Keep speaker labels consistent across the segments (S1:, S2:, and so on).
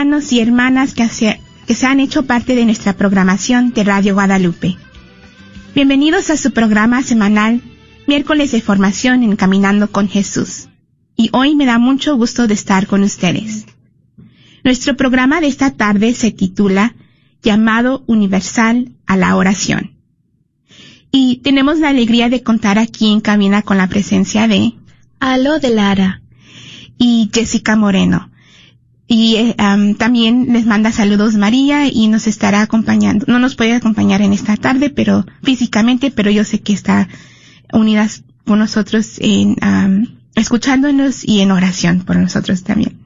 S1: hermanos y hermanas que se, que se han hecho parte de nuestra programación de Radio Guadalupe. Bienvenidos a su programa semanal, miércoles de formación en Caminando con Jesús. Y hoy me da mucho gusto de estar con ustedes. Nuestro programa de esta tarde se titula Llamado Universal a la Oración. Y tenemos la alegría de contar aquí en Camina con la presencia de
S2: Alo de Lara
S1: y Jessica Moreno. Y eh, también les manda saludos María y nos estará acompañando. No nos puede acompañar en esta tarde, pero físicamente, pero yo sé que está unidas con nosotros en escuchándonos y en oración por nosotros también.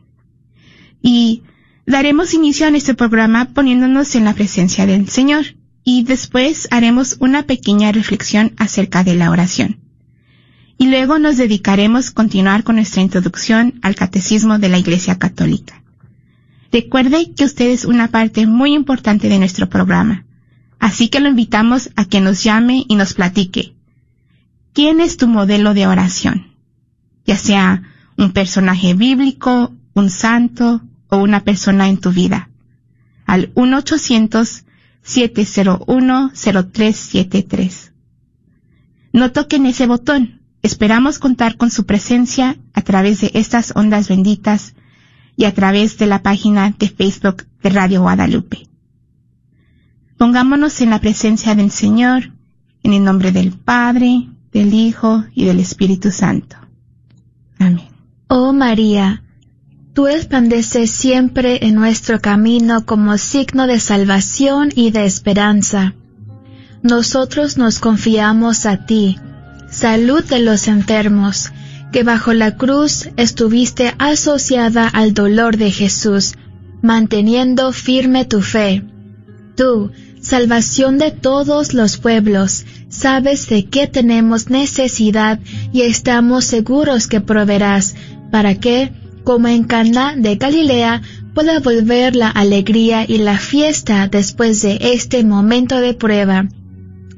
S1: Y daremos inicio a nuestro programa poniéndonos en la presencia del Señor y después haremos una pequeña reflexión acerca de la oración y luego nos dedicaremos a continuar con nuestra introducción al Catecismo de la Iglesia Católica. Recuerde que usted es una parte muy importante de nuestro programa, así que lo invitamos a que nos llame y nos platique. ¿Quién es tu modelo de oración? Ya sea un personaje bíblico, un santo o una persona en tu vida. Al 1-800-701-0373. No toquen ese botón Esperamos contar con su presencia a través de estas ondas benditas y a través de la página de Facebook de Radio Guadalupe. Pongámonos en la presencia del Señor, en el nombre del Padre, del Hijo y del Espíritu Santo. Amén.
S2: Oh María, tú resplandeces siempre en nuestro camino como signo de salvación y de esperanza. Nosotros nos confiamos a ti, salud de los enfermos, que bajo la cruz estuviste asociada al dolor de Jesús, manteniendo firme tu fe. Tú, salvación de todos los pueblos, sabes de qué tenemos necesidad y estamos seguros que proveerás, para que, como en Cana de Galilea, pueda volver la alegría y la fiesta después de este momento de prueba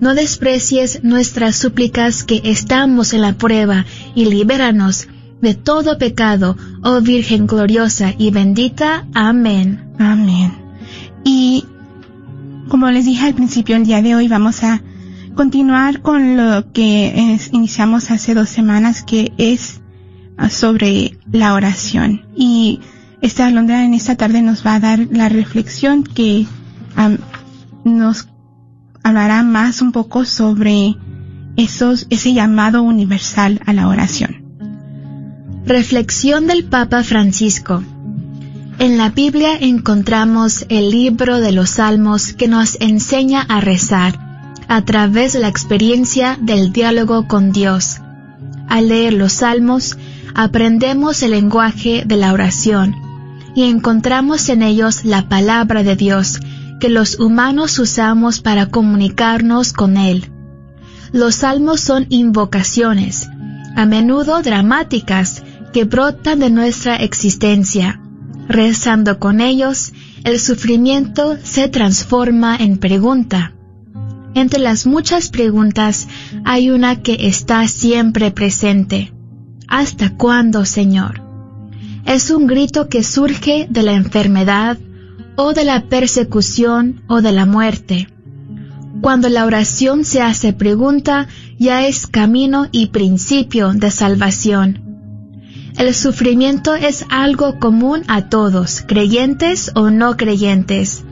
S2: no desprecies nuestras súplicas que estamos en la prueba y libéranos de todo pecado, oh Virgen gloriosa y bendita. Amén.
S1: Amén. Y como les dije al principio, el día de hoy vamos a continuar con lo que iniciamos hace dos semanas, que es ah, sobre la oración. Y esta Alondra en esta tarde nos va a dar la reflexión que nos hablará más un poco sobre ese llamado universal a la oración.
S2: Reflexión del Papa Francisco. En la Biblia encontramos el libro de los Salmos que nos enseña a rezar a través de la experiencia del diálogo con Dios. Al leer los Salmos, aprendemos el lenguaje de la oración y encontramos en ellos la palabra de Dios que los humanos usamos para comunicarnos con Él. Los salmos son invocaciones, a menudo dramáticas, que brotan de nuestra existencia. Rezando con ellos, el sufrimiento se transforma en pregunta. Entre las muchas preguntas hay una que está siempre presente. ¿Hasta cuándo, Señor? Es un grito que surge de la enfermedad, o de la persecución o de la muerte. Cuando la oración se hace pregunta, ya es camino y principio de salvación. El sufrimiento es algo común a todos, creyentes o no creyentes.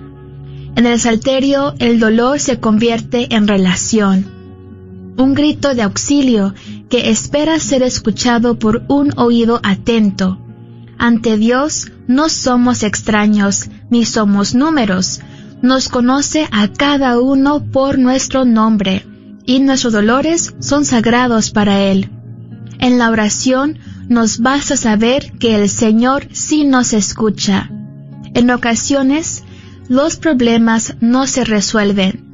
S2: En el salterio el dolor se convierte en relación, un grito de auxilio que espera ser escuchado por un oído atento. Ante Dios no somos extraños, ni somos números. Nos conoce a cada uno por nuestro nombre, y nuestros dolores son sagrados para Él. En la oración nos basta saber que el Señor sí nos escucha. En ocasiones, los problemas no se resuelven.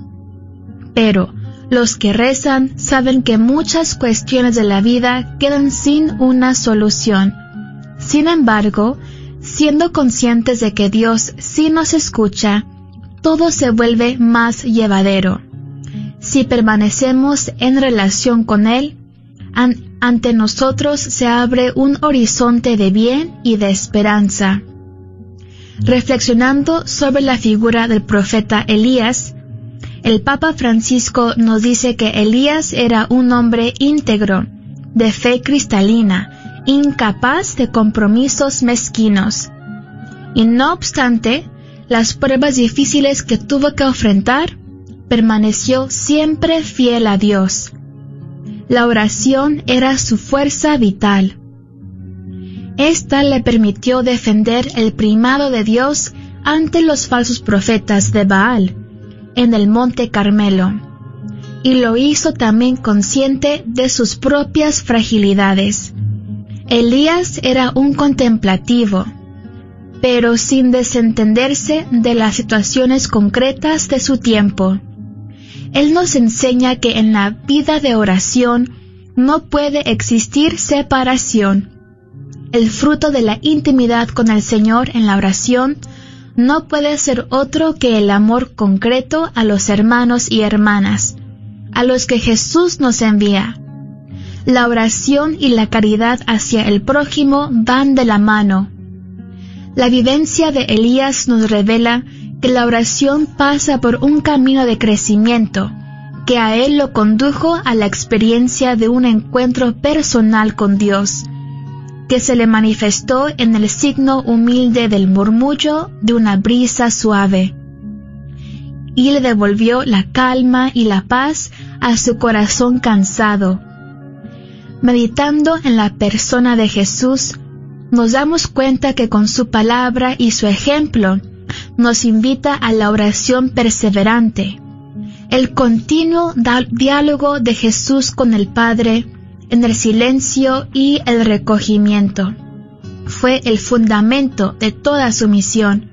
S2: Pero los que rezan saben que muchas cuestiones de la vida quedan sin una solución. Sin embargo, siendo conscientes de que Dios sí nos escucha, todo se vuelve más llevadero. Si permanecemos en relación con Él, ante nosotros se abre un horizonte de bien y de esperanza. Reflexionando sobre la figura del profeta Elías, el Papa Francisco nos dice que Elías era un hombre íntegro, de fe cristalina, incapaz de compromisos mezquinos. Y no obstante, las pruebas difíciles que tuvo que enfrentar, permaneció siempre fiel a Dios. La oración era su fuerza vital. Esta le permitió defender el primado de Dios ante los falsos profetas de Baal en el monte Carmelo, y lo hizo también consciente de sus propias fragilidades. Elías era un contemplativo, pero sin desentenderse de las situaciones concretas de su tiempo. Él nos enseña que en la vida de oración no puede existir separación. El fruto de la intimidad con el Señor en la oración no puede ser otro que el amor concreto a los hermanos y hermanas, a los que Jesús nos envía. La oración y la caridad hacia el prójimo van de la mano. La vivencia de Elías nos revela que la oración pasa por un camino de crecimiento, que a él lo condujo a la experiencia de un encuentro personal con Dios que se le manifestó en el signo humilde del murmullo de una brisa suave, y le devolvió la calma y la paz a su corazón cansado. Meditando en la persona de Jesús, nos damos cuenta que con su palabra y su ejemplo nos invita a la oración perseverante, el continuo diálogo de Jesús con el Padre, en el silencio y el recogimiento. Fue el fundamento de toda su misión.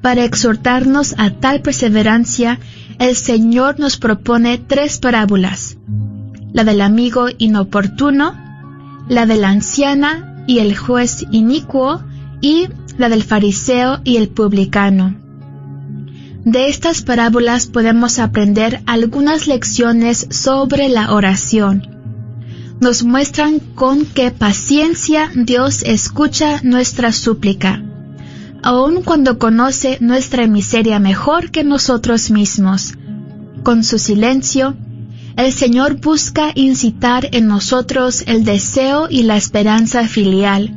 S2: Para exhortarnos a tal perseverancia, el Señor nos propone tres parábolas. La del amigo inoportuno, la de la anciana y el juez inicuo, y la del fariseo y el publicano. De estas parábolas podemos aprender algunas lecciones sobre la oración nos muestran con qué paciencia Dios escucha nuestra súplica, aun cuando conoce nuestra miseria mejor que nosotros mismos. Con su silencio, el Señor busca incitar en nosotros el deseo y la esperanza filial,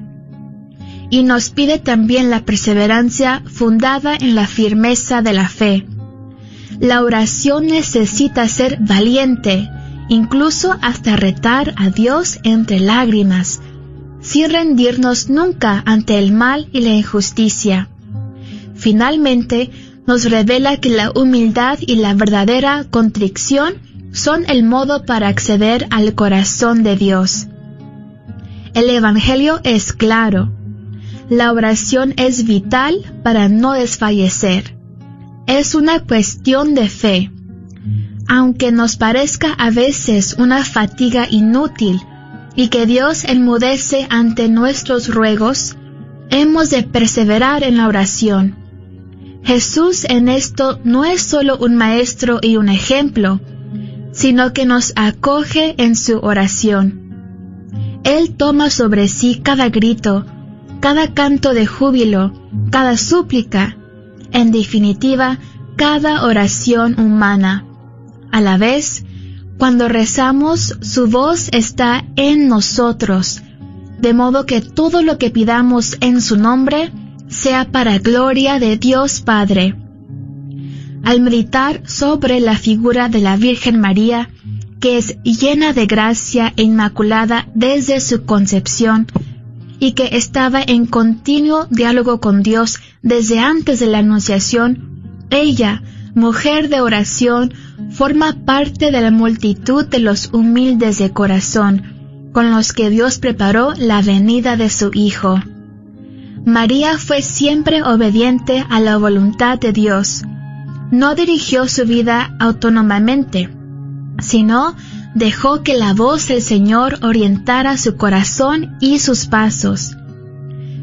S2: y nos pide también la perseverancia fundada en la firmeza de la fe. La oración necesita ser valiente, incluso hasta retar a Dios entre lágrimas, sin rendirnos nunca ante el mal y la injusticia. Finalmente, nos revela que la humildad y la verdadera contrición son el modo para acceder al corazón de Dios. El Evangelio es claro. La oración es vital para no desfallecer. Es una cuestión de fe aunque nos parezca a veces una fatiga inútil y que Dios enmudece ante nuestros ruegos, hemos de perseverar en la oración. Jesús en esto no es solo un maestro y un ejemplo, sino que nos acoge en su oración. Él toma sobre sí cada grito, cada canto de júbilo, cada súplica, en definitiva, cada oración humana. A la vez, cuando rezamos, su voz está en nosotros, de modo que todo lo que pidamos en su nombre sea para gloria de Dios Padre. Al meditar sobre la figura de la Virgen María, que es llena de gracia e inmaculada desde su concepción, y que estaba en continuo diálogo con Dios desde antes de la Anunciación, ella, mujer de oración, forma parte de la multitud de los humildes de corazón, con los que Dios preparó la venida de su Hijo. María fue siempre obediente a la voluntad de Dios. No dirigió su vida autónomamente, sino dejó que la voz del Señor orientara su corazón y sus pasos.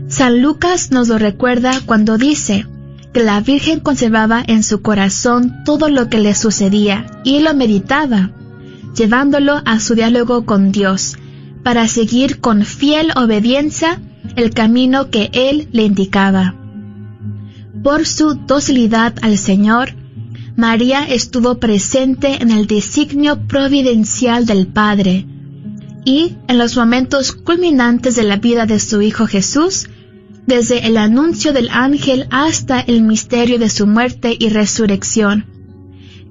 S2: San Lucas nos lo recuerda cuando dice que la Virgen conservaba en su corazón todo lo que le sucedía y lo meditaba, llevándolo a su diálogo con Dios, para seguir con fiel obediencia el camino que Él le indicaba. Por su docilidad al Señor, María estuvo presente en el designio providencial del Padre, y en los momentos culminantes de la vida de su Hijo Jesús, desde el anuncio del ángel hasta el misterio de su muerte y resurrección.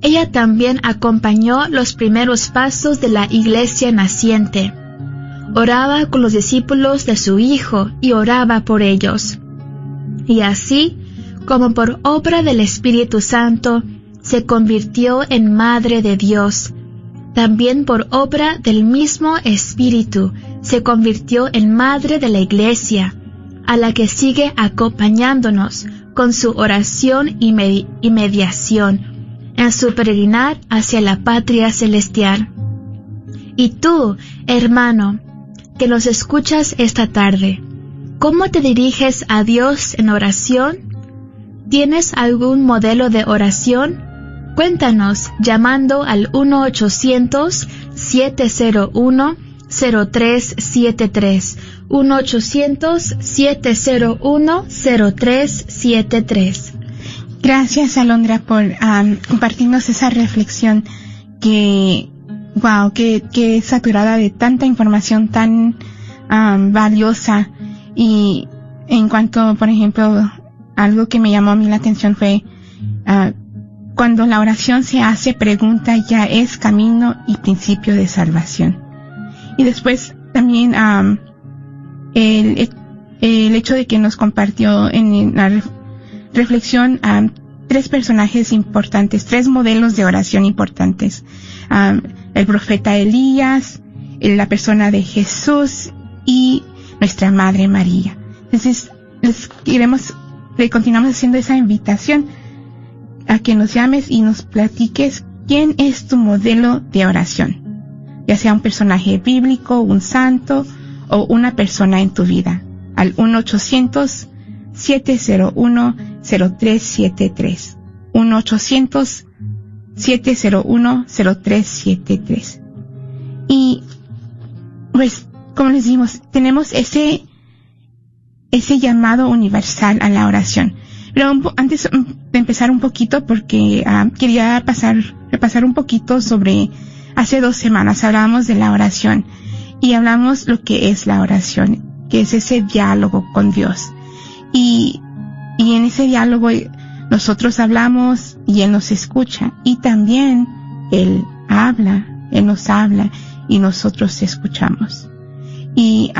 S2: Ella también acompañó los primeros pasos de la iglesia naciente oraba con los discípulos de su Hijo y oraba por ellos. Y así, como por obra del Espíritu Santo, se convirtió en Madre de Dios. También por obra del mismo Espíritu se convirtió en Madre de la Iglesia, a la que sigue acompañándonos con su oración y, mediación en su peregrinar hacia la patria celestial. Y tú, hermano, que nos escuchas esta tarde. ¿Cómo te diriges a Dios en oración? ¿Tienes algún modelo de oración? Cuéntanos llamando al 1-800-701-0373. 1-800-701-0373.
S1: Gracias, Alondra, por compartirnos esa reflexión que wow, qué, qué saturada de tanta información tan um, valiosa. Y en cuanto, por ejemplo, algo que me llamó a mí la atención fue uh, cuando la oración se hace pregunta ya es camino y principio de salvación. Y después también um, el, el hecho de que nos compartió en la reflexión um, tres personajes importantes, tres modelos de oración importantes el profeta Elías, la persona de Jesús y nuestra Madre María. Entonces, les queremos, le continuamos haciendo esa invitación a que nos llames y nos platiques quién es tu modelo de oración, ya sea un personaje bíblico, un santo o una persona en tu vida, al 1-800-701-0373. 1-800 7010373. Y pues, como les dijimos, tenemos ese, ese llamado universal a la oración. Pero antes de empezar un poquito, porque ah, quería pasar, repasar un poquito sobre, hace dos semanas hablábamos de la oración y hablamos lo que es la oración, que es ese diálogo con Dios. Y, y en ese diálogo nosotros hablamos y Él nos escucha y también Él habla, Él nos habla y nosotros escuchamos. Y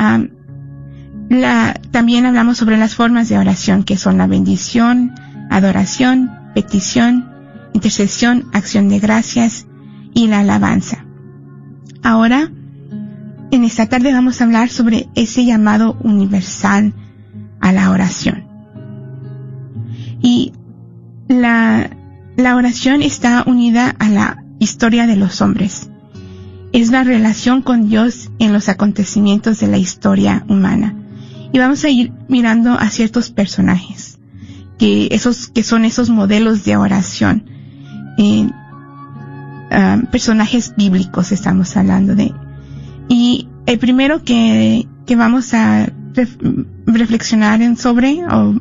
S1: la, también hablamos sobre las formas de oración que son la bendición, adoración, petición, intercesión, acción de gracias y la alabanza. Ahora, en esta tarde vamos a hablar sobre ese llamado universal a la oración. Y la, la oración está unida a la historia de los hombres. Es la relación con Dios en los acontecimientos de la historia humana. Y vamos a ir mirando a ciertos personajes, que esos, que son esos modelos de oración. Eh, personajes bíblicos estamos hablando de. Y el primero que, que vamos a reflexionar en sobre, o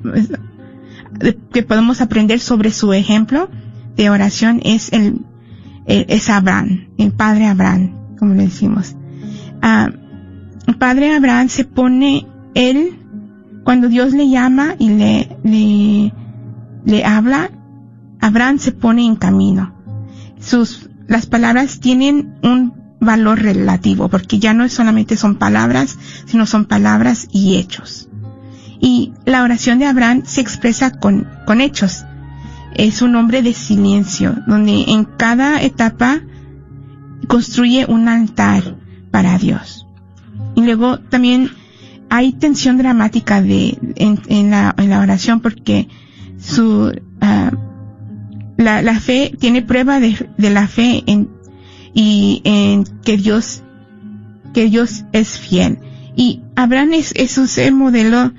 S1: que podemos aprender sobre su ejemplo de oración es el, es Abraham, el padre Abraham, como le decimos. Ah, el padre Abraham se pone, él, cuando Dios le llama y le, le, le habla, Abraham se pone en camino. Sus, las palabras tienen un valor relativo, porque ya no solamente son palabras, sino son palabras y hechos. Y la oración de Abraham se expresa con, con hechos. Es un hombre de silencio, donde en cada etapa construye un altar para Dios. Y luego también hay tensión dramática de, en, la, en la oración porque su, ah, la, la fe tiene prueba de, de la fe en, y en que Dios, que Dios es fiel. Y Abraham es, es un modelo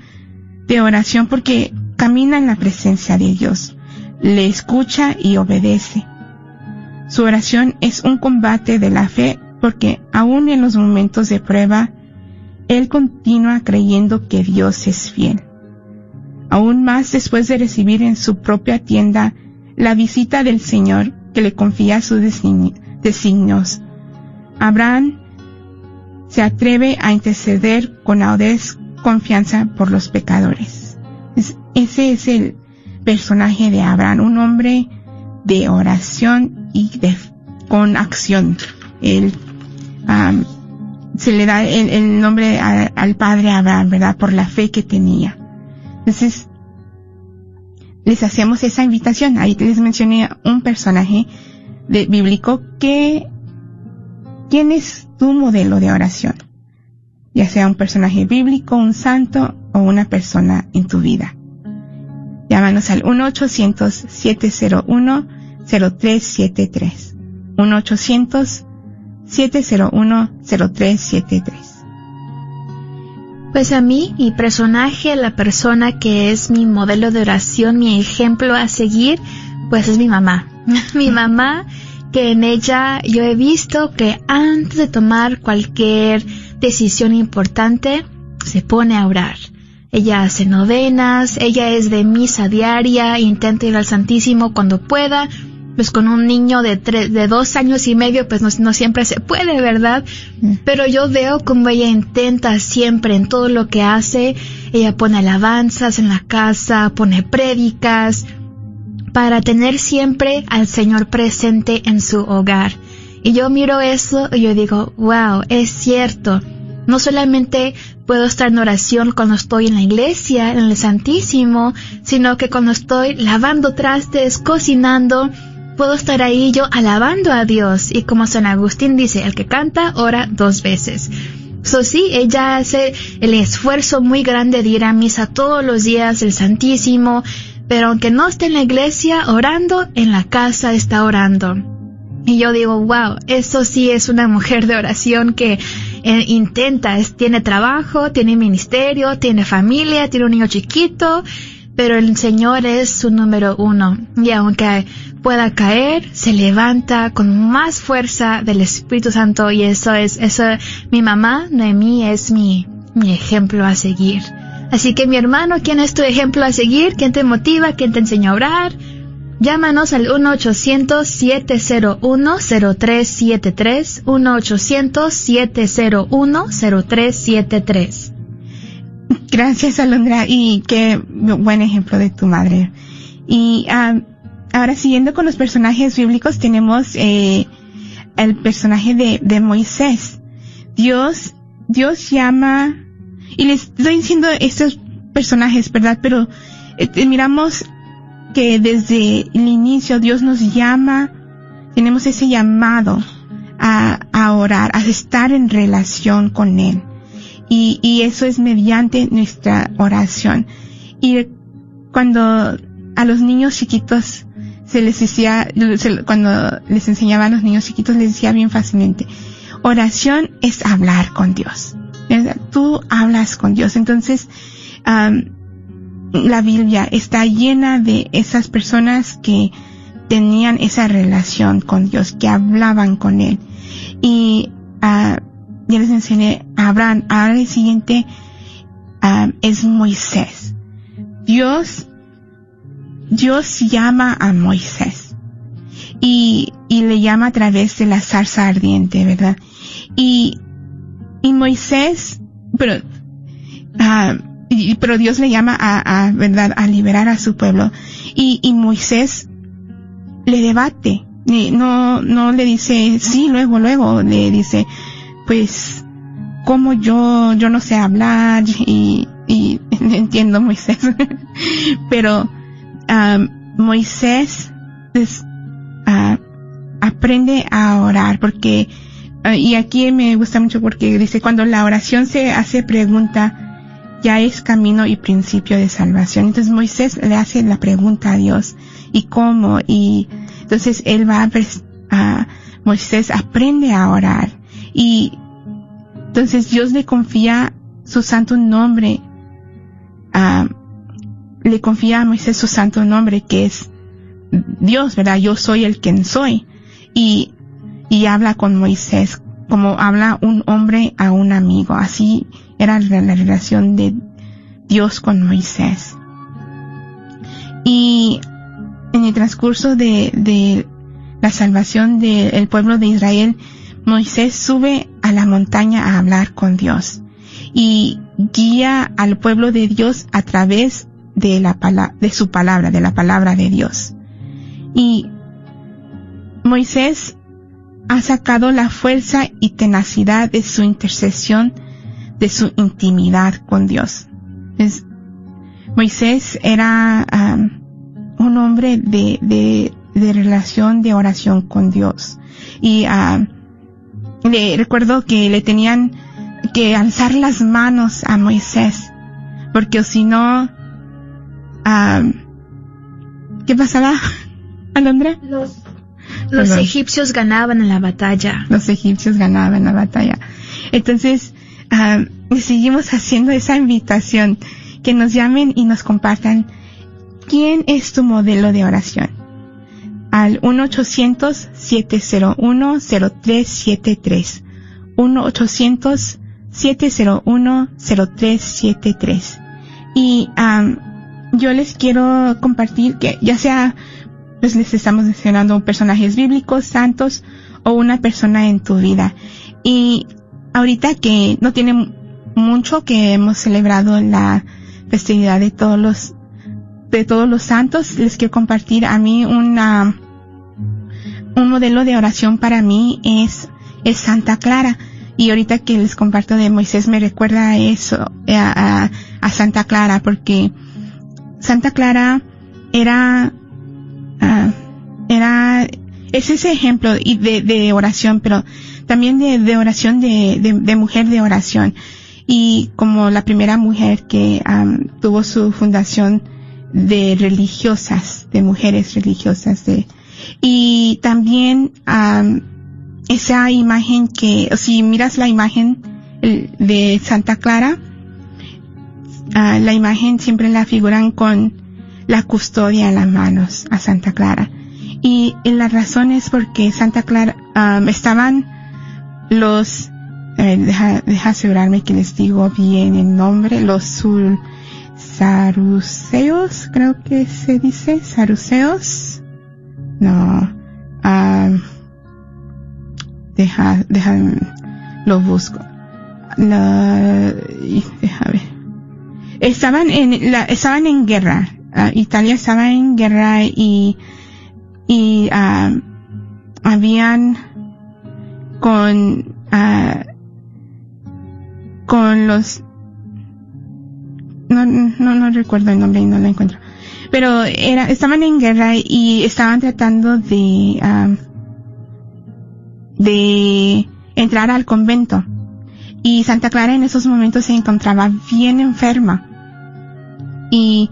S1: de oración porque camina en la presencia de Dios, le escucha y obedece. Su oración es un combate de la fe porque aún en los momentos de prueba, él continúa creyendo que Dios es fiel. Aún más después de recibir en su propia tienda la visita del Señor que le confía sus designios. Abraham se atreve a interceder con audaz confianza por los pecadores. ese es el personaje de Abraham, un hombre de oración y de, con acción. Él se le da el, nombre al padre Abraham, ¿verdad? Por la fe que tenía. Entonces, les hacemos esa invitación. Ahí les mencioné un personaje bíblico que, ¿quién es tu modelo de oración? Ya sea un personaje bíblico, un santo o una persona en tu vida. Llámanos al 1-800-701-0373. 1-800-701-0373.
S2: Pues a mí, mi personaje, la persona que es mi modelo de oración, mi ejemplo a seguir, pues es mi mamá. mi mamá, que en ella yo he visto que antes de tomar cualquier decisión importante, se pone a orar. Ella hace novenas, ella es de misa diaria, intenta ir al Santísimo cuando pueda, pues con un niño de, de dos años y medio, pues no, siempre se puede, ¿verdad? Mm. Pero yo veo como ella intenta siempre en todo lo que hace, ella pone alabanzas en la casa, pone prédicas, para tener siempre al Señor presente en su hogar. Y yo miro eso y yo digo, wow, es cierto. No solamente puedo estar en oración cuando estoy en la iglesia, en el Santísimo, sino que cuando estoy lavando trastes, cocinando, puedo estar ahí yo alabando a Dios. Y como San Agustín dice, el que canta ora dos veces. So sí, ella hace el esfuerzo muy grande de ir a misa todos los días, el Santísimo, pero aunque no esté en la iglesia orando, en la casa está orando. Y yo digo, wow, eso sí es una mujer de oración que eh, intenta, tiene trabajo, tiene ministerio, tiene familia, tiene un niño chiquito, pero el Señor es su número uno. Y aunque pueda caer, se levanta con más fuerza del Espíritu Santo y eso es, eso, mi mamá, Noemí, es mi, mi ejemplo a seguir. Así que mi hermano, ¿quién es tu ejemplo a seguir? ¿Quién te motiva? ¿Quién te enseña a orar? Llámanos al 1-800-701-0373, 1-800-701-0373.
S1: Gracias, Alondra, y qué buen ejemplo de tu madre. Y ah, ahora siguiendo con los personajes bíblicos, tenemos eh, el personaje de, de Moisés. Dios, Dios llama, y les estoy diciendo estos personajes, ¿verdad? Pero eh, miramos que desde el inicio Dios nos llama, tenemos ese llamado a orar, a estar en relación con Él. Y, y eso es mediante nuestra oración. Y cuando a los niños chiquitos se les decía, cuando les enseñaba a los niños chiquitos les decía bien fácilmente, oración es hablar con Dios. Tú hablas con Dios. Entonces, la Biblia está llena de esas personas que tenían esa relación con Dios, que hablaban con Él. Y uh, ya les enseñé a Abraham. Ahora el siguiente es Moisés. Dios Dios llama a Moisés y, y le llama a través de la zarza ardiente, ¿verdad? Y, y Moisés, pero, y, pero Dios le llama a, a, ¿verdad? A liberar a su pueblo. Y, y Moisés le debate. No, no le dice, sí, luego, luego, le dice, pues, como yo, yo no sé hablar y, y entiendo Moisés. pero, Moisés uh, aprende a orar porque, uh, y aquí me gusta mucho porque dice, cuando la oración se hace pregunta, ya es camino y principio de salvación. Entonces Moisés le hace la pregunta a Dios, ¿y cómo? Y entonces él va a, Moisés aprende a orar y entonces Dios le confía su santo nombre, le confía a Moisés su santo nombre que es Dios, ¿verdad? Yo soy el quien soy. Y, y habla con Moisés como habla un hombre a un amigo. Así era la, relación de Dios con Moisés. Y en el transcurso de, de la salvación del pueblo de Israel, Moisés sube a la montaña a hablar con Dios y guía al pueblo de Dios a través de la de su palabra, de la palabra de Dios. Y Moisés ha sacado la fuerza y tenacidad de su intercesión, de su intimidad con Dios. Moisés era un hombre de, de, de, relación, de oración con Dios. Y le recuerdo que le tenían que alzar las manos a Moisés, porque si no, um, ¿qué pasaba, Alondra?
S2: Los los egipcios ganaban en la batalla.
S1: Los egipcios ganaban en la batalla. Entonces, uh, seguimos haciendo esa invitación, que nos llamen y nos compartan quién es tu modelo de oración. Al 1-800-701-0373. 1-800-701-0373. Y um, yo les quiero compartir que ya sea pues les estamos mencionando personajes bíblicos, santos o una persona en tu vida. Y ahorita que no tiene mucho que hemos celebrado la festividad de todos los de todos los santos, les quiero compartir a mí una un modelo de oración para mí es Santa Clara y ahorita que les comparto de Moisés me recuerda a eso a, a Santa Clara porque Santa Clara era Ah, era, es ese ejemplo de, de oración, pero también de, de oración de, de, mujer de oración. Y como la primera mujer que tuvo su fundación de religiosas, de mujeres religiosas, de, y también esa imagen que, si miras la imagen de Santa Clara, ah, la imagen siempre la figuran con la custodia en las manos a Santa Clara. Y, la razón es porque Santa Clara um, estaban los, deja, deja, asegurarme que les digo bien el nombre, los sul, saruceos, creo que se dice, saruceos. No, um, deja, deja, lo busco. La, deja ver. Estaban en, la, estaban en guerra Ah, Italia estaba en guerra y, y uh, habían con, uh, con los, no, no, no recuerdo el nombre y no lo encuentro. Pero era, estaban en guerra y estaban tratando de, de entrar al convento. Y Santa Clara en esos momentos se encontraba bien enferma. Y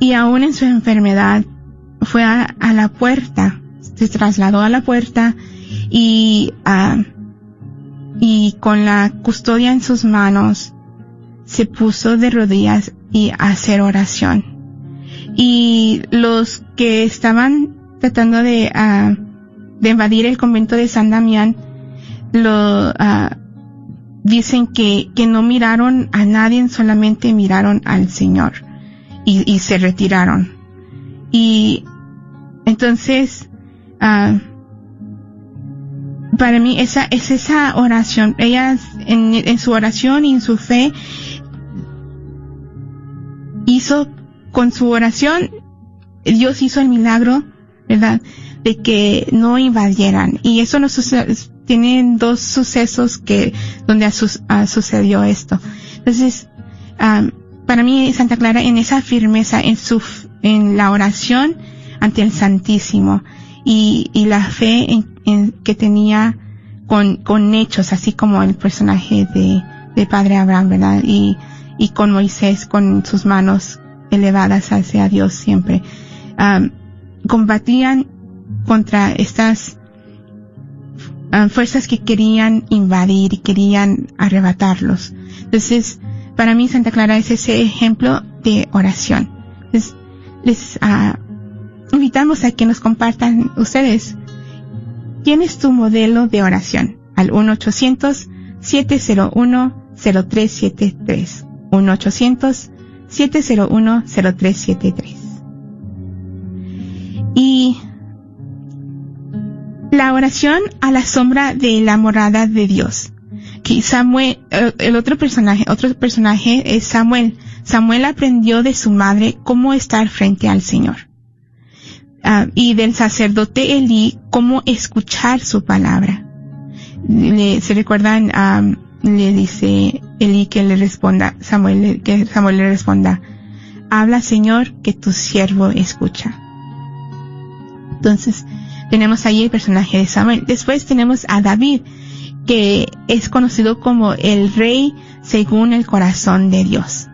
S1: y aún en su enfermedad fue a, la puerta, se trasladó a la puerta y, uh, y con la custodia en sus manos se puso de rodillas y a hacer oración. Y los que estaban tratando de, uh, de invadir el convento de San Damián, lo, uh, dicen que, que no miraron a nadie, solamente miraron al Señor y, se retiraron. Y entonces, uh, para mí esa es esa oración. Ella en, en su oración y en su fe hizo con su oración, Dios hizo el milagro, ¿verdad? De que no invadieran. Y eso no sucede, tienen dos sucesos que, donde sucedió esto. Entonces, para mí Santa Clara en esa firmeza en su en la oración ante el Santísimo y, y la fe en, que tenía con, con hechos así como el personaje de, de Padre Abraham verdad y y con Moisés con sus manos elevadas hacia Dios siempre. combatían contra estas fuerzas que querían invadir y querían arrebatarlos. Entonces, para mí Santa Clara es ese ejemplo de oración. Entonces, les uh, invitamos a que nos compartan ustedes quién es tu modelo de oración al 1-800-701-0373. 1-800-701-0373. Y la oración a la sombra de la morada de Dios. Que Samuel, eh, el otro personaje, otro personaje es Samuel. Samuel aprendió de su madre cómo estar frente al Señor. Ah, y del sacerdote Elí cómo escuchar su palabra. se recuerdan, le dice Elí que le responda, Samuel, que Samuel le responda, habla Señor que tu siervo escucha. Entonces, tenemos ahí el personaje de Samuel. Después tenemos a David, que es conocido como el rey según el corazón de Dios.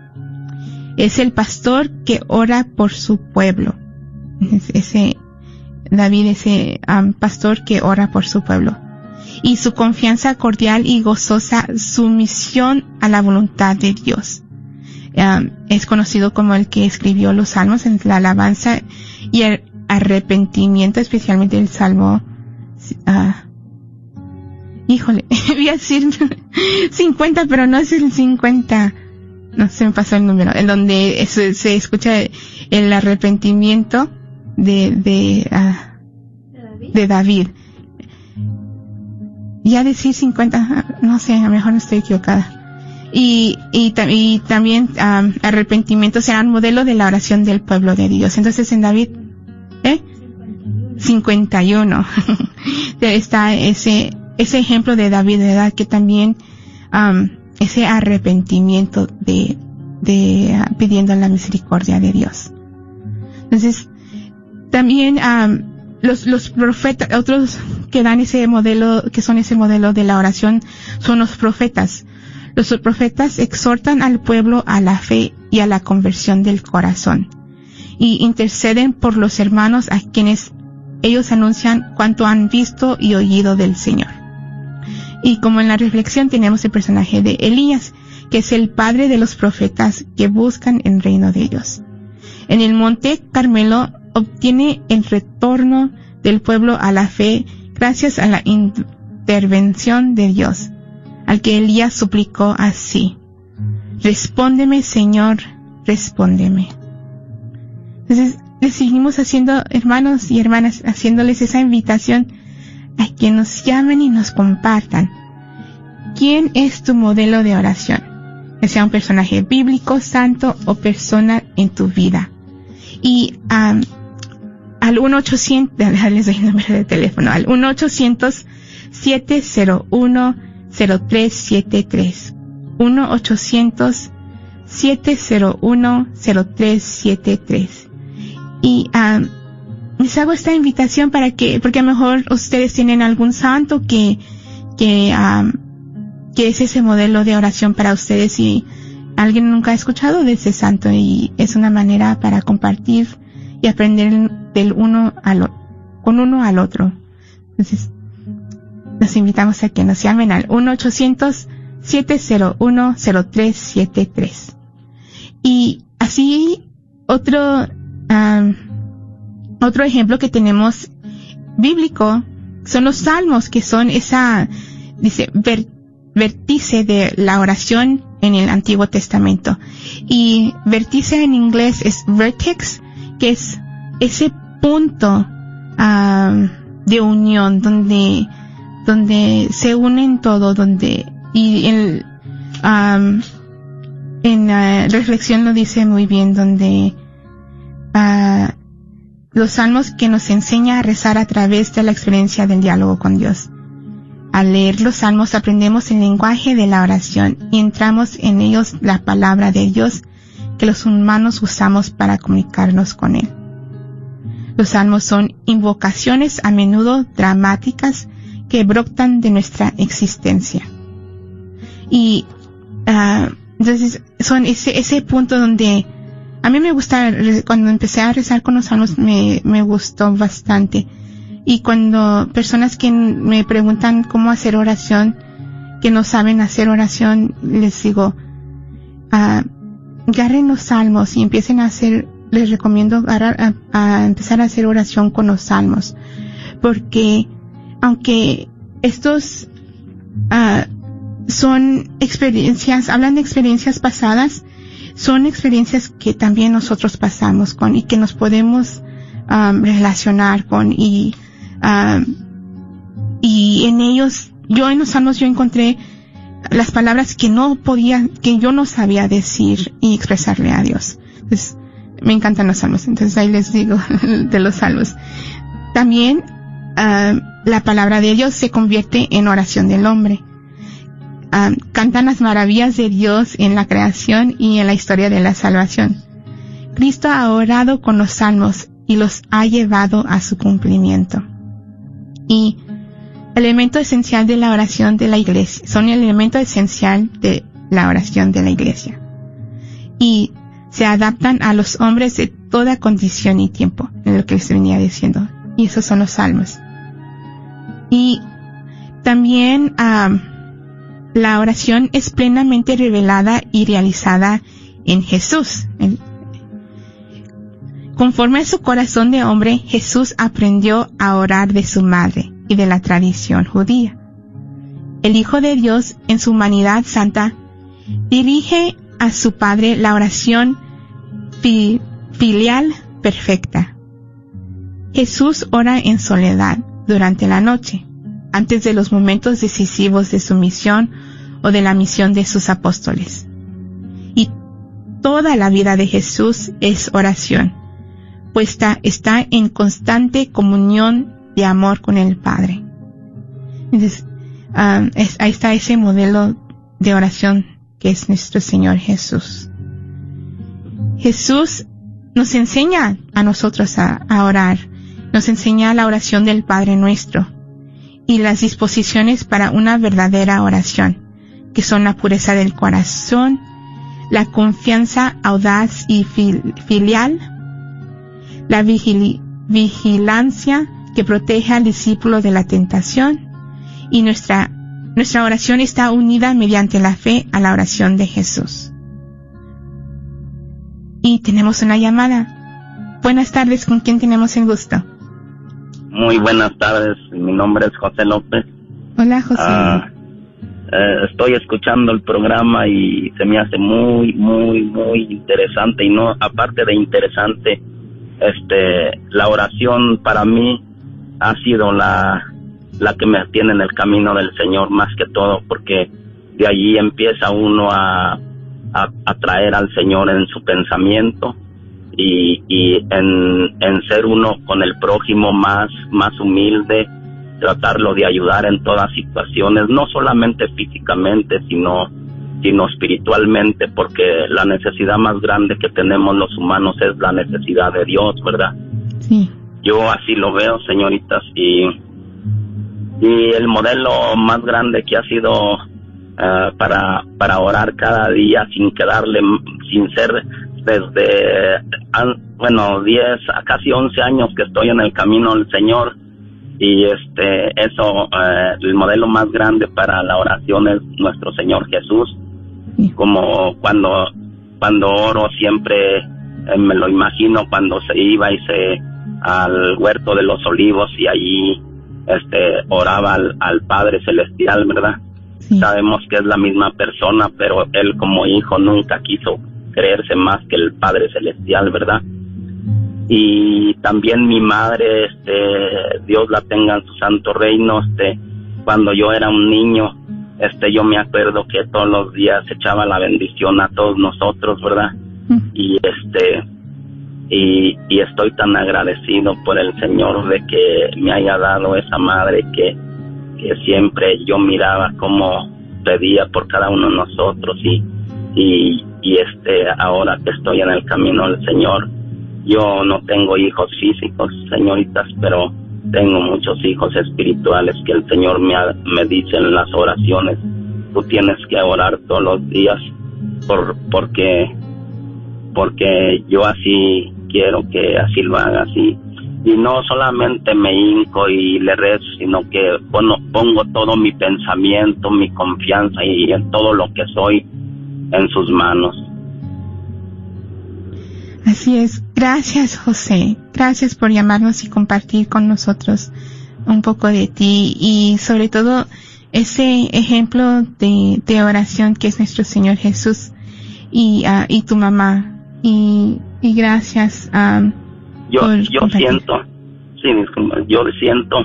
S1: Es el pastor que ora por su pueblo. ese David, ese pastor que ora por su pueblo. Y su confianza cordial y gozosa sumisión a la voluntad de Dios. es conocido como el que escribió los salmos en la alabanza y el arrepentimiento, especialmente el salmo. Ah, híjole, voy a decir 50, pero no es el 50. No, se me pasó el número. En donde se, se escucha el arrepentimiento de, de, ah, ¿De, David? Ya decir 50, no sé, a lo mejor no estoy equivocada. Y, y, también arrepentimiento será un modelo de la oración del pueblo de Dios. Entonces en David, ¿eh? 51. Está ese, ese ejemplo de David, ¿verdad? Que también ese arrepentimiento de, de pidiendo la misericordia de Dios. Entonces, también los, los profetas, otros que dan ese modelo, que son ese modelo de la oración, son los profetas. Los profetas exhortan al pueblo a la fe y a la conversión del corazón y interceden por los hermanos a quienes ellos anuncian cuanto han visto y oído del Señor. Y como en la reflexión tenemos el personaje de Elías, que es el padre de los profetas que buscan el reino de Dios. En el monte Carmelo obtiene el retorno del pueblo a la fe gracias a la intervención de Dios, al que Elías suplicó así. Respóndeme, Señor, respóndeme. Entonces, le seguimos haciendo, hermanos y hermanas, haciéndoles esa invitación a que nos llamen y nos compartan. ¿Quién es tu modelo de oración? Que sea un personaje bíblico, santo o persona en tu vida. Y al 1-800, les doy el número de teléfono, al 1-800-701-0373. 1-800-701-0373. Y um, les hago esta invitación para que, porque a lo mejor ustedes tienen algún santo que, que, um, que es ese modelo de oración para ustedes y alguien nunca ha escuchado de ese santo y es una manera para compartir y aprender del uno al con uno al otro. Entonces, nos invitamos a que nos llamen al 1-800-701-0373. Y así, otro, otro ejemplo que tenemos bíblico son los salmos, que son esa, dice, vértice de la oración en el Antiguo Testamento. Y vértice en inglés es vertex, que es ese punto de unión donde donde se unen todo donde y en en la reflexión lo dice muy bien donde ah, los salmos que nos enseña a rezar a través de la experiencia del diálogo con Dios. Al leer los salmos aprendemos el lenguaje de la oración y entramos en ellos la palabra de Dios que los humanos usamos para comunicarnos con Él. Los salmos son invocaciones a menudo dramáticas que brotan de nuestra existencia. Y uh, Entonces, son ese, punto donde a mí me gusta, cuando empecé a rezar con los salmos, me, me gustó bastante. Y cuando personas que me preguntan cómo hacer oración, que no saben hacer oración, les digo, uh, agarren los salmos y empiecen a hacer, les recomiendo a, empezar a hacer oración con los salmos. Porque aunque estos uh, son experiencias, hablan de experiencias pasadas, son experiencias que también nosotros pasamos con y que nos podemos um, relacionar con y um, y en ellos yo en los salmos yo encontré las palabras que no podía que yo no sabía decir y expresarle a Dios entonces me encantan los salmos entonces ahí les digo de los salmos también uh, la palabra de Dios se convierte en oración del hombre cantan las maravillas de Dios en la creación y en la historia de la salvación. Cristo ha orado con los salmos y los ha llevado a su cumplimiento. Y elemento esencial de la oración de la iglesia, son el elemento esencial de la oración de la iglesia. Y se adaptan a los hombres de toda condición y tiempo, en lo que les venía diciendo. Y esos son los salmos. Y también, la oración es plenamente revelada y realizada en Jesús. Conforme a su corazón de hombre, Jesús aprendió a orar de su madre y de la tradición judía. El Hijo de Dios, en su humanidad santa, dirige a su Padre la oración filial perfecta. Jesús ora en soledad durante la noche antes de los momentos decisivos de su misión o de la misión de sus apóstoles. Y toda la vida de Jesús es oración, pues está, en constante comunión de amor con el Padre. Entonces, um, ahí está ese modelo de oración que es nuestro Señor Jesús. Jesús nos enseña a nosotros a orar, nos enseña la oración del Padre nuestro, y las disposiciones para una verdadera oración, que son la pureza del corazón, la confianza audaz y filial, la vigilancia que protege al discípulo de la tentación y nuestra, nuestra oración está unida mediante la fe a la oración de Jesús. Y tenemos una llamada. Buenas tardes, ¿con quién tenemos el gusto?
S3: Muy buenas tardes, mi nombre es José López.
S1: Hola José. Ah,
S3: eh, estoy escuchando el programa y se me hace muy, muy, muy interesante y no, aparte de interesante, este, la oración para mí ha sido la, la que me tiene en el camino del Señor más que todo porque de allí empieza uno a, a, a traer al Señor en su pensamiento y, y en, en, ser uno con el prójimo más, más humilde, tratarlo de ayudar en todas situaciones, no solamente físicamente, sino, sino espiritualmente, porque la necesidad más grande que tenemos los humanos es la necesidad de Dios, ¿verdad? Sí. Yo así lo veo, señoritas, y, y el modelo más grande que ha sido uh, para, para orar cada día sin quedarle, sin ser desde, bueno, 10 a casi 11 años que estoy en el camino del Señor y este, eso, eh, el modelo más grande para la oración es nuestro Señor Jesús. Como cuando, cuando oro siempre eh, me lo imagino cuando se iba y se al huerto de los olivos y allí este oraba al, al Padre Celestial, ¿verdad? Sabemos que es la misma persona, pero él como hijo nunca quiso creerse más que el Padre Celestial, ¿verdad? Y también mi madre, este, Dios la tenga en su santo reino, este, cuando yo era un niño, este, yo me acuerdo que todos los días echaba la bendición a todos nosotros, ¿verdad? Mm. Y este, y, y estoy tan agradecido por el Señor de que me haya dado esa madre que, que siempre yo miraba cómo pedía por cada uno de nosotros y, y, y este ahora que estoy en el camino del Señor yo no tengo hijos físicos señoritas pero tengo muchos hijos espirituales que el Señor me, me dice en las oraciones. Tú tienes que orar todos los días por porque porque yo así quiero que así lo haga así y no solamente me hinco y le rezo sino que bueno, pongo todo mi pensamiento mi confianza y en todo lo que soy en sus manos
S1: Así es. Gracias, José. Gracias por llamarnos y compartir con nosotros un poco de ti y sobre todo ese ejemplo de, oración que es nuestro Señor Jesús y, uh, y tu mamá. Y, y gracias. Um,
S3: yo, yo siento, sí, yo siento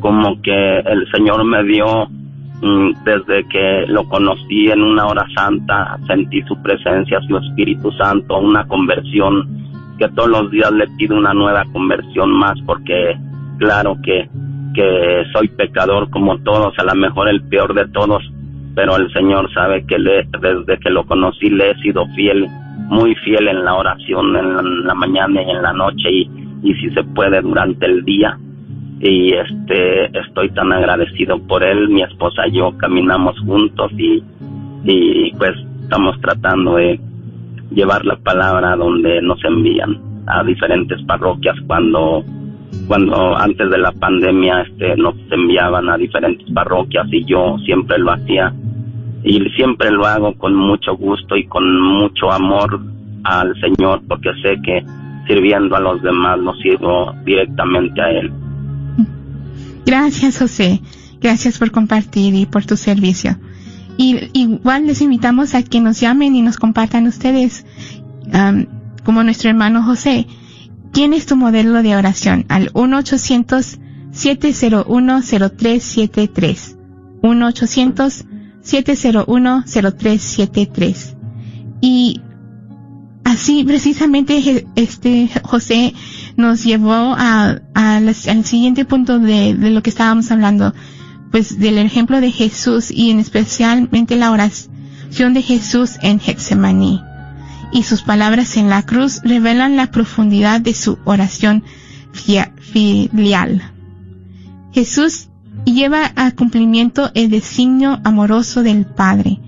S3: como que el Señor me dio mm, desde que lo conocí en una hora santa, sentí su presencia, su Espíritu Santo, una conversión que todos los días le pido una nueva conversión más porque claro que que soy pecador como todos, a lo mejor el peor de todos, pero el Señor sabe que le, desde que lo conocí le he sido fiel, muy fiel en la oración, en la, mañana y en la noche y, y si se puede durante el día. Y este, estoy tan agradecido por él, mi esposa y yo caminamos juntos y, y pues estamos tratando de llevar la palabra donde nos envían a diferentes parroquias cuando cuando antes de la pandemia este, nos enviaban a diferentes parroquias y yo siempre lo hacía y siempre lo hago con mucho gusto y con mucho amor al Señor porque sé que sirviendo a los demás lo sirvo directamente a Él.
S1: Gracias José, gracias por compartir y por tu servicio. Y igual les invitamos a que nos llamen y nos compartan ustedes, como nuestro hermano José, ¿Quién es tu modelo de oración? Al 1-800-701-0373. 1-800-701-0373. Y así precisamente este José nos llevó a, al siguiente punto de, de, lo que estábamos hablando, pues del ejemplo de Jesús y en especialmente la oración de Jesús en Getsemaní y sus palabras en la cruz revelan la profundidad de su oración filial. Jesús lleva a cumplimiento el designio amoroso del Padre.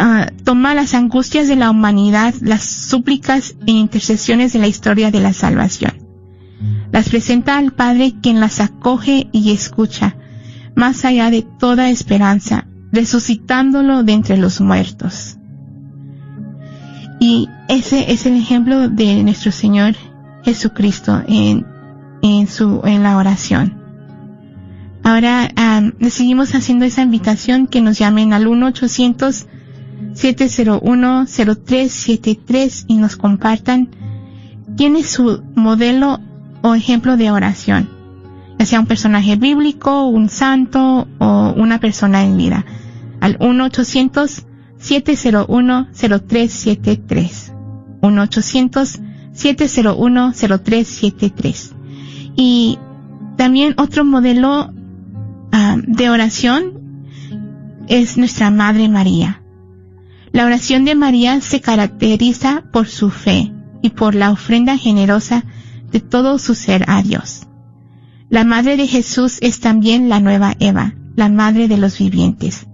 S1: Uh, toma las angustias de la humanidad, las súplicas e intercesiones de la historia de la salvación. Las presenta al Padre quien las acoge y escucha, más allá de toda esperanza, resucitándolo de entre los muertos. Y ese es el ejemplo de nuestro Señor Jesucristo en, en su, en la oración. Ahora um, seguimos haciendo esa invitación que nos llamen al 1-800-701-0373 y nos compartan quién es su modelo o ejemplo de oración, ya sea un personaje bíblico, un santo o una persona en vida. Al 1 800 701-0373. 1-800-701-0373. Y también otro modelo uh, de oración es nuestra Madre María. La oración de María se caracteriza por su fe y por la ofrenda generosa de todo su ser a Dios. La Madre de Jesús es también la nueva Eva, la Madre de los vivientes.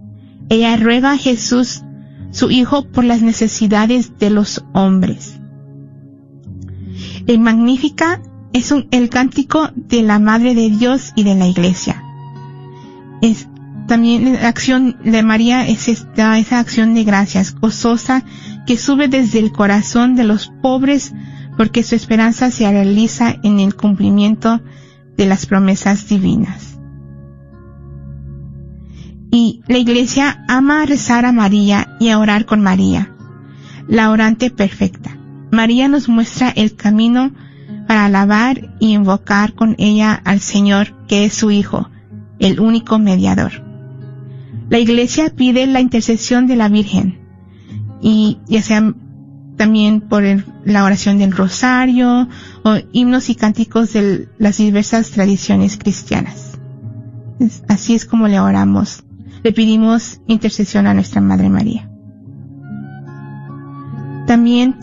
S1: Ella ruega a Jesús su Hijo por las necesidades de los hombres. El Magnífica es un, el cántico de la Madre de Dios y de la Iglesia. Es también la acción de María es esta, esa acción de gracias gozosa que sube desde el corazón de los pobres porque su esperanza se realiza en el cumplimiento de las promesas divinas. Y la iglesia ama rezar a María y a orar con María, la orante perfecta. María nos muestra el camino para alabar y invocar con ella al Señor, que es su Hijo, el único mediador. La iglesia pide la intercesión de la Virgen, y ya sea también por la oración del rosario o himnos y cánticos de las diversas tradiciones cristianas. así es como le oramos le pedimos intercesión a nuestra Madre María. También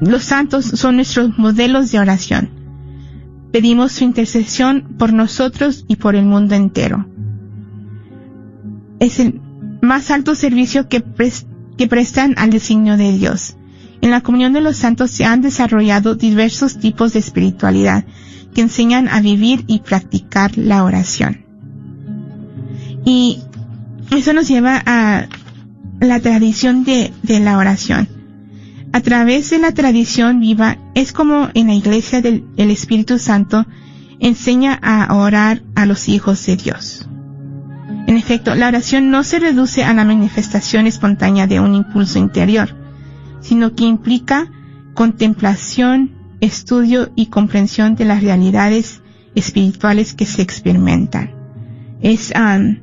S1: los santos son nuestros modelos de oración. Pedimos su intercesión por nosotros y por el mundo entero. Es el más alto servicio que, prestan al designio de Dios. En la comunión de los santos se han desarrollado diversos tipos de espiritualidad que enseñan a vivir y practicar la oración. Y eso nos lleva a la tradición de la oración. A través de la tradición viva es como en la iglesia del el Espíritu Santo enseña a orar a los hijos de Dios. En efecto, la oración no se reduce a la manifestación espontánea de un impulso interior, sino que implica contemplación, estudio y comprensión de las realidades espirituales que se experimentan. Es um,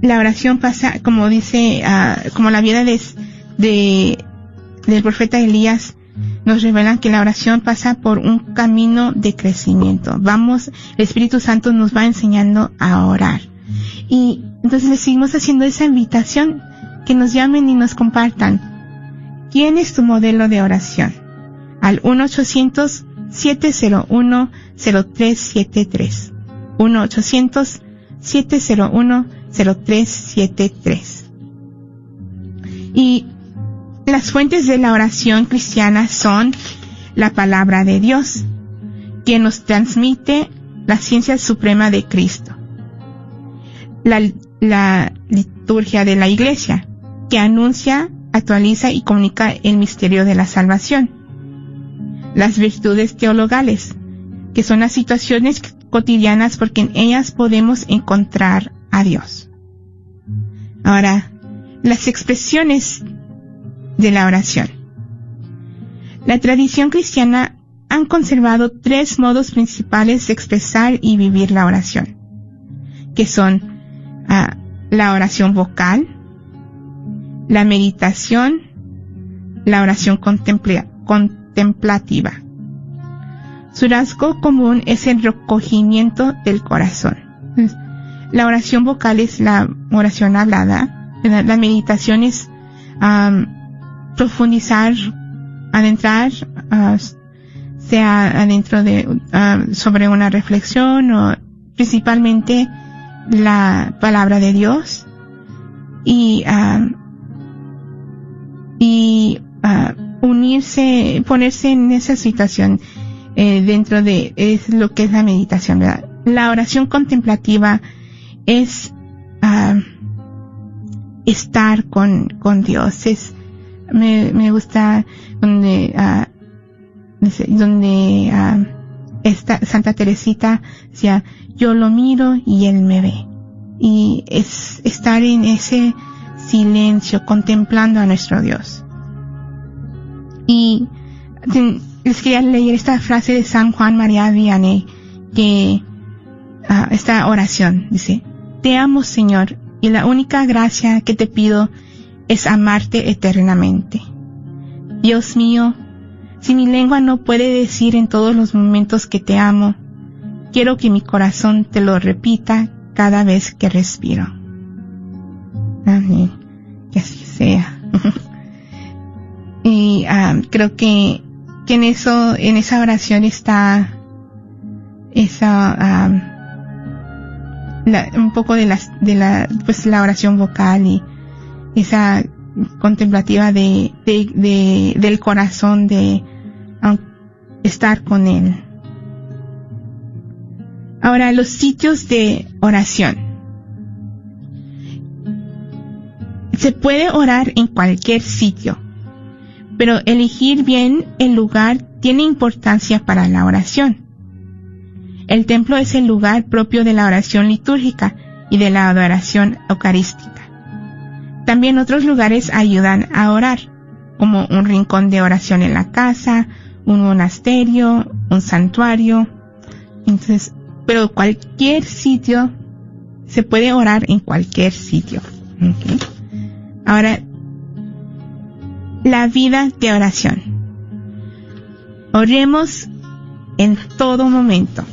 S1: la oración pasa, como dice, uh, como la vida de, del profeta Elías nos revelan que la oración pasa por un camino de crecimiento. Vamos, el Espíritu Santo nos va enseñando a orar. Y entonces le seguimos haciendo esa invitación que nos llamen y nos compartan. ¿Quién es tu modelo de oración? Al 1-800-701-0373. 1-800-701-0373. Y las fuentes de la oración cristiana son la palabra de Dios, que nos transmite la ciencia suprema de Cristo. La, la liturgia de la iglesia, que anuncia, actualiza y comunica el misterio de la salvación. Las virtudes teologales, que son las situaciones cotidianas porque en ellas podemos encontrar a Dios. Ahora, las expresiones de la oración. La tradición cristiana han conservado tres modos principales de expresar y vivir la oración, que son ah, la oración vocal, la meditación, la oración contemplativa. Su rasgo común es el recogimiento del corazón. La oración vocal es la oración hablada, la meditación es profundizar, adentrar, uh, sea adentro de, uh, sobre una reflexión o principalmente la palabra de Dios y, uh, y unirse, ponerse en esa situación eh, dentro de es lo que es la meditación, ¿verdad? La oración contemplativa es estar con, con Dios, es me, me gusta donde, uh, donde uh, esta Santa Teresita decía, yo lo miro y él me ve. Y es estar en ese silencio contemplando a nuestro Dios. Y les quería leer esta frase de San Juan María Vianney, que uh, esta oración dice, Te amo Señor, y la única gracia que te pido es amarte eternamente. Dios mío, si mi lengua no puede decir en todos los momentos que te amo, quiero que mi corazón te lo repita cada vez que respiro. Amén. Que así sea. y ah, creo que, que en eso, en esa oración está esa, ah, un poco de la, de la, pues la oración vocal y, esa contemplativa de, de, del corazón de estar con Él. Ahora, los sitios de oración. Se puede orar en cualquier sitio, pero elegir bien el lugar tiene importancia para la oración. El templo es el lugar propio de la oración litúrgica y de la adoración eucarística. También otros lugares ayudan a orar, como un rincón de oración en la casa, un monasterio, un santuario. Entonces, pero cualquier sitio, se puede orar en cualquier sitio. Ahora, la vida de oración. Oremos en todo momento.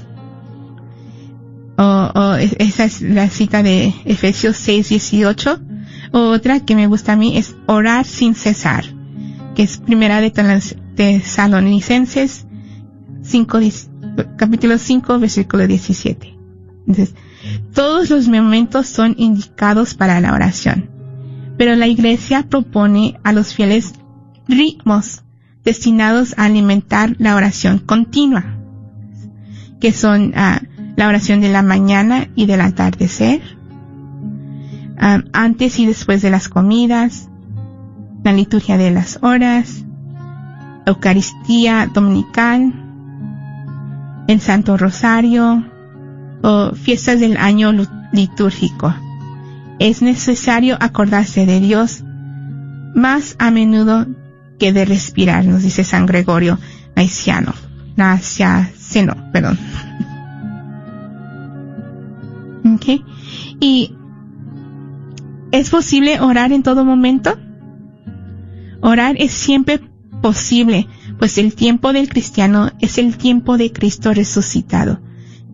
S1: esa es la cita de Efesios 6, 18 otra que me gusta a mí es orar sin cesar, que es primera de Tesalonicenses 5, capítulo 5, versículo 17. Entonces, todos los momentos son indicados para la oración. pero la iglesia propone a los fieles ritmos destinados a alimentar la oración continua, que son ah, la oración de la mañana y del atardecer, antes y después de las comidas, la liturgia de las horas, Eucaristía dominical, el Santo Rosario o fiestas del año litúrgico. Es necesario acordarse de Dios más a menudo que de respirar, nos dice San Gregorio Naciano. Naciano, perdón. Okay. ¿Y es posible orar en todo momento? Orar es siempre posible, pues el tiempo del cristiano es el tiempo de Cristo resucitado,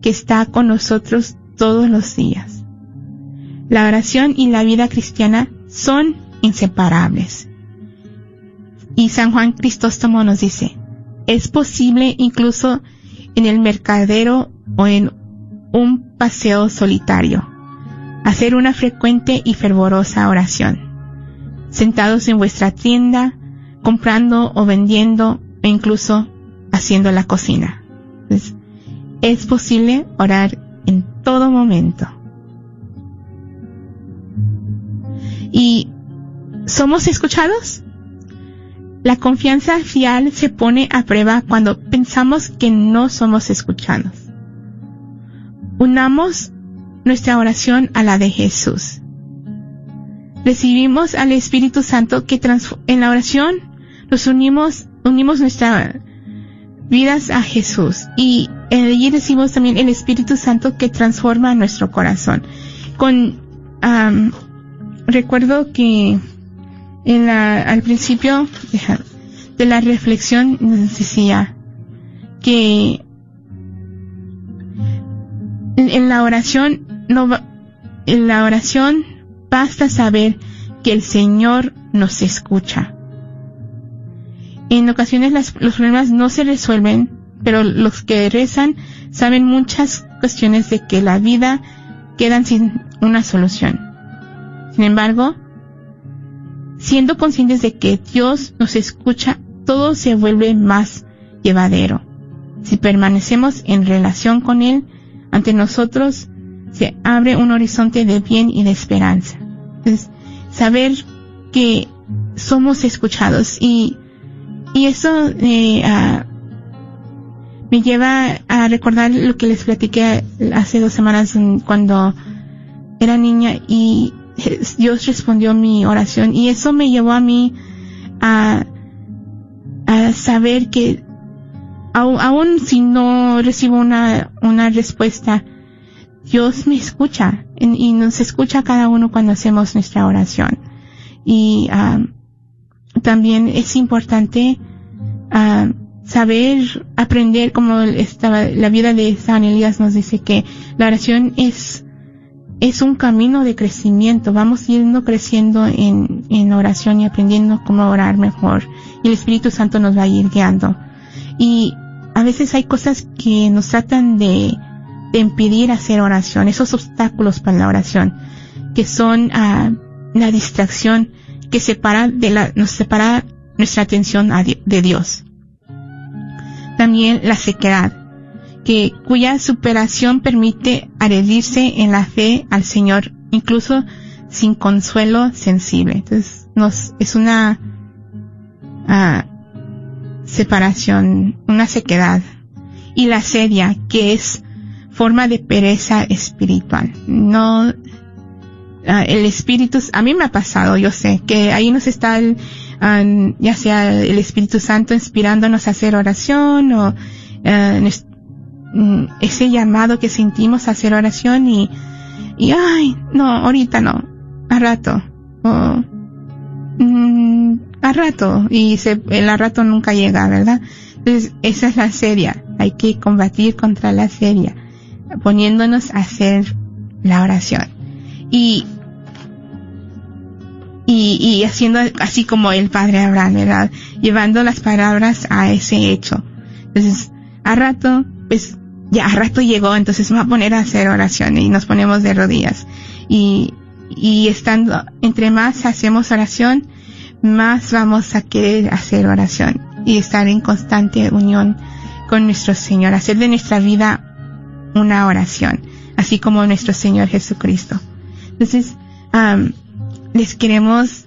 S1: que está con nosotros todos los días. La oración y la vida cristiana son inseparables. Y San Juan Cristóstomo nos dice, es posible incluso en el mercadero o en un paseo solitario, hacer una frecuente y fervorosa oración. Sentados en vuestra tienda, comprando o vendiendo e incluso haciendo la cocina. es posible orar en todo momento. ¿Y somos escuchados? La confianza fiel se pone a prueba cuando pensamos que no somos escuchados. Unamos nuestra oración a la de Jesús. Recibimos al Espíritu Santo que en la oración nos unimos, unimos nuestras vidas a Jesús y allí decimos también el Espíritu Santo que transforma nuestro corazón. Con, recuerdo que en la, al principio de la reflexión nos decía que en la oración no en la oración basta saber que el Señor nos escucha en ocasiones los problemas no se resuelven, pero los que rezan saben muchas cuestiones de que la vida quedan sin una solución. Sin embargo, siendo conscientes de que Dios nos escucha, todo se vuelve más llevadero. Si permanecemos en relación con Él, ante nosotros se abre un horizonte de bien y de esperanza. Entonces, saber que somos escuchados y y eso eh, me lleva a recordar lo que les platiqué hace dos semanas cuando era niña y Dios respondió mi oración y eso me llevó a mí a, a saber que aun si no recibo una, una respuesta, Dios me escucha y nos escucha cada uno cuando hacemos nuestra oración. Y también es importante saber aprender como la vida de San Elías nos dice que la oración es es un camino de crecimiento. Vamos yendo creciendo en, en oración y aprendiendo cómo orar mejor. Y el Espíritu Santo nos va a ir guiando. Y a veces hay cosas que nos tratan de, impedir hacer oración esos obstáculos para la oración que son uh, la distracción que separa de la, nos separa nuestra atención de Dios. También la sequedad, que, cuya superación permite adherirse en la fe al Señor, incluso sin consuelo sensible. Entonces, nos, es una uh, separación, una sequedad. Y la sedia, que es forma de pereza espiritual. No, Ah, el Espíritu, a mí me ha pasado, yo sé, que ahí nos está el, ya sea el Espíritu Santo inspirándonos a hacer oración o eh, mm, ese llamado que sentimos a hacer oración y, y ay, no, ahorita no, a rato, o mm, a rato, y se, el a rato nunca llega, ¿verdad? Entonces, esa es la seria, hay que combatir contra la seria, poniéndonos a hacer la oración. Y y, y haciendo así como el padre Abraham, ¿verdad? Llevando las palabras a ese hecho. Entonces, a rato, pues, ya a rato llegó, entonces me va a poner a hacer oración y nos ponemos de rodillas. Y, y estando, entre más hacemos oración, más vamos a querer hacer oración y estar en constante unión con nuestro Señor, hacer de nuestra vida una oración, así como nuestro Señor Jesucristo. Entonces, les queremos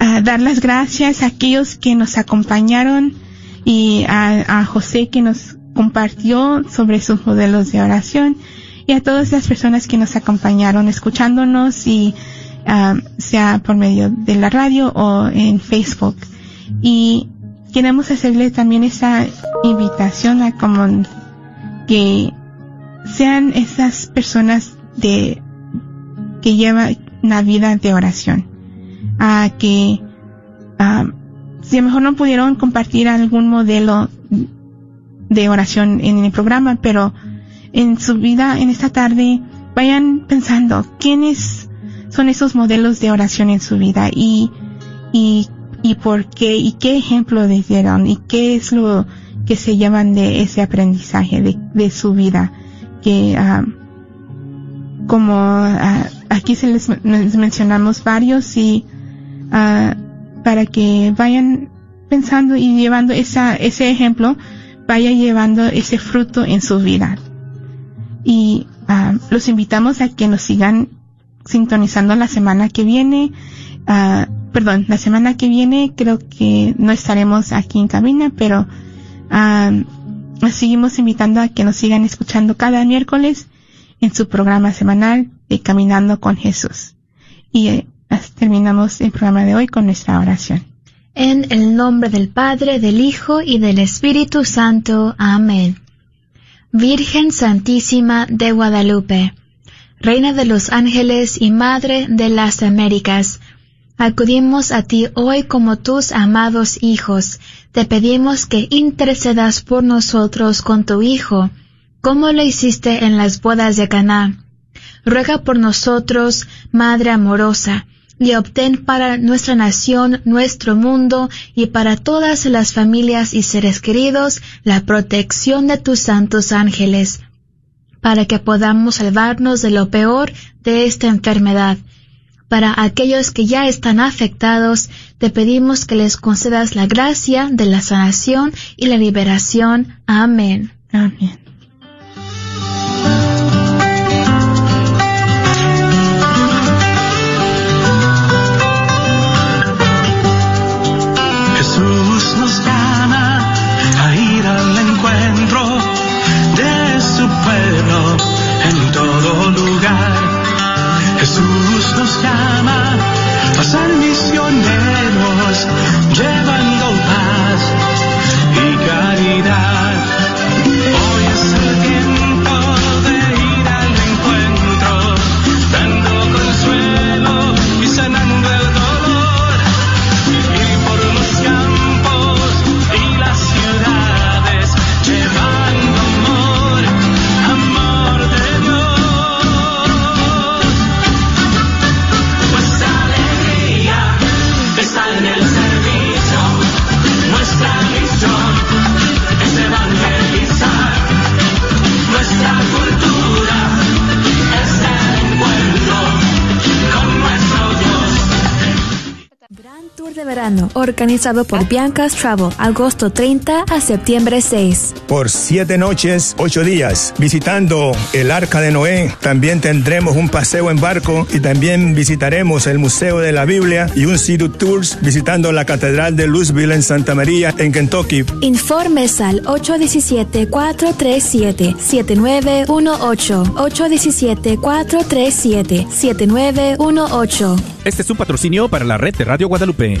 S1: ah, dar las gracias a aquellos que nos acompañaron y a, a José que nos compartió sobre sus modelos de oración y a todas las personas que nos acompañaron escuchándonos y sea por medio de la radio o en Facebook. Y queremos hacerle también esa invitación a como que sean esas personas de que llevan una vida de oración, a que si a lo mejor no pudieron compartir algún modelo de oración en el programa, pero en su vida en esta tarde vayan pensando quiénes son esos modelos de oración en su vida y, y, y por qué y qué ejemplo les dieron y qué es lo que se llevan de ese aprendizaje de, de su vida que ah, como ah, aquí se les, mencionamos varios y uh, para que vayan pensando y llevando esa, ese ejemplo vaya llevando ese fruto en su vida. Y uh, los invitamos a que nos sigan sintonizando la semana que viene. Uh, perdón, la semana que viene creo que no estaremos aquí en cabina, pero uh, seguimos invitando a que nos sigan escuchando cada miércoles en su programa semanal de Caminando con Jesús. Y eh, terminamos el programa de hoy con nuestra oración.
S2: En el nombre del Padre, del Hijo y del Espíritu Santo. Amén. Virgen Santísima de Guadalupe, Reina de los ángeles y Madre de las Américas, acudimos a ti hoy como tus amados hijos. Te pedimos que intercedas por nosotros con tu Hijo, como lo hiciste en las bodas de Caná. Ruega por nosotros, Madre amorosa, y obtén para nuestra nación, nuestro mundo y para todas las familias y seres queridos la protección de tus santos ángeles, para que podamos salvarnos de lo peor de esta enfermedad. Para aquellos que ya están afectados, te pedimos que les concedas la gracia de la sanación y la liberación. Amén.
S1: Amén.
S2: Organizado por Bianca's Travel, agosto 30 a septiembre 6.
S4: Por siete noches, ocho días, visitando el Arca de Noé. También tendremos un paseo en barco y también visitaremos el Museo de la Biblia y un City Tours visitando la Catedral de Louisville en Santa María, en Kentucky.
S2: Informes al 817-437-7918. 817-437-7918.
S5: Este es un patrocinio para la red de Radio Guadalupe.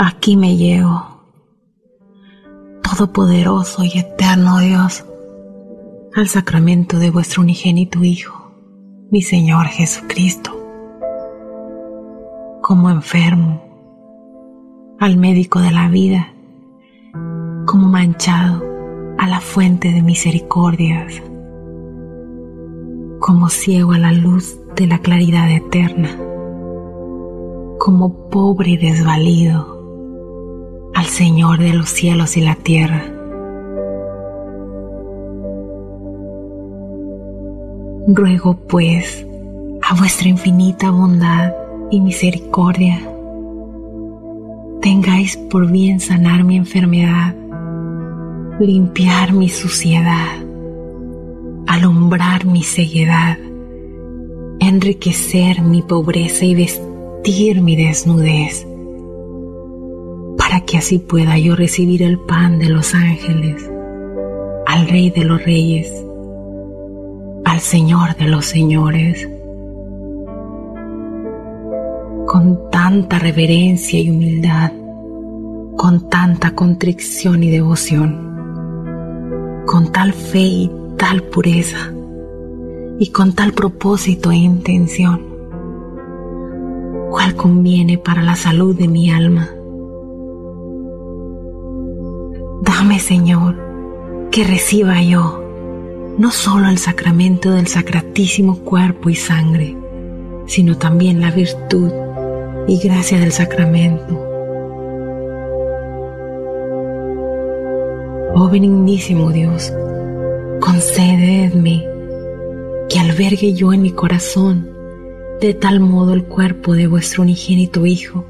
S6: Aquí me llevo, Todopoderoso y eterno Dios, al sacramento de vuestro unigénito Hijo, mi Señor Jesucristo. Como enfermo, al médico de la vida, como manchado a la fuente de misericordias, como ciego a la luz de la claridad eterna, como pobre y desvalido al Señor de los cielos y la tierra. Ruego pues a vuestra infinita bondad y misericordia, tengáis por bien sanar mi enfermedad, limpiar mi suciedad, alumbrar mi ceguedad, enriquecer mi pobreza y vestir mi desnudez para que así pueda yo recibir el pan de los ángeles, al Rey de los Reyes, al Señor de los Señores. Con tanta reverencia y humildad, con tanta contrición y devoción, con tal fe y tal pureza, y con tal propósito e intención, cual conviene para la salud de mi alma Dame, Señor, que reciba yo no solo el sacramento del sacratísimo cuerpo y sangre, sino también la virtud y gracia del sacramento. Oh benignísimo Dios, concededme que albergue yo en mi corazón de tal modo el cuerpo de vuestro unigénito Hijo,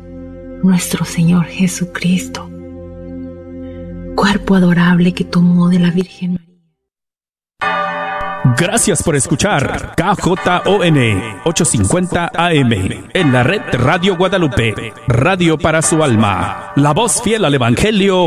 S6: nuestro Señor Jesucristo cuerpo adorable que tomó de la Virgen María.
S5: Gracias por escuchar KJON 850 AM en la red Radio Guadalupe, radio para su alma, la voz fiel al Evangelio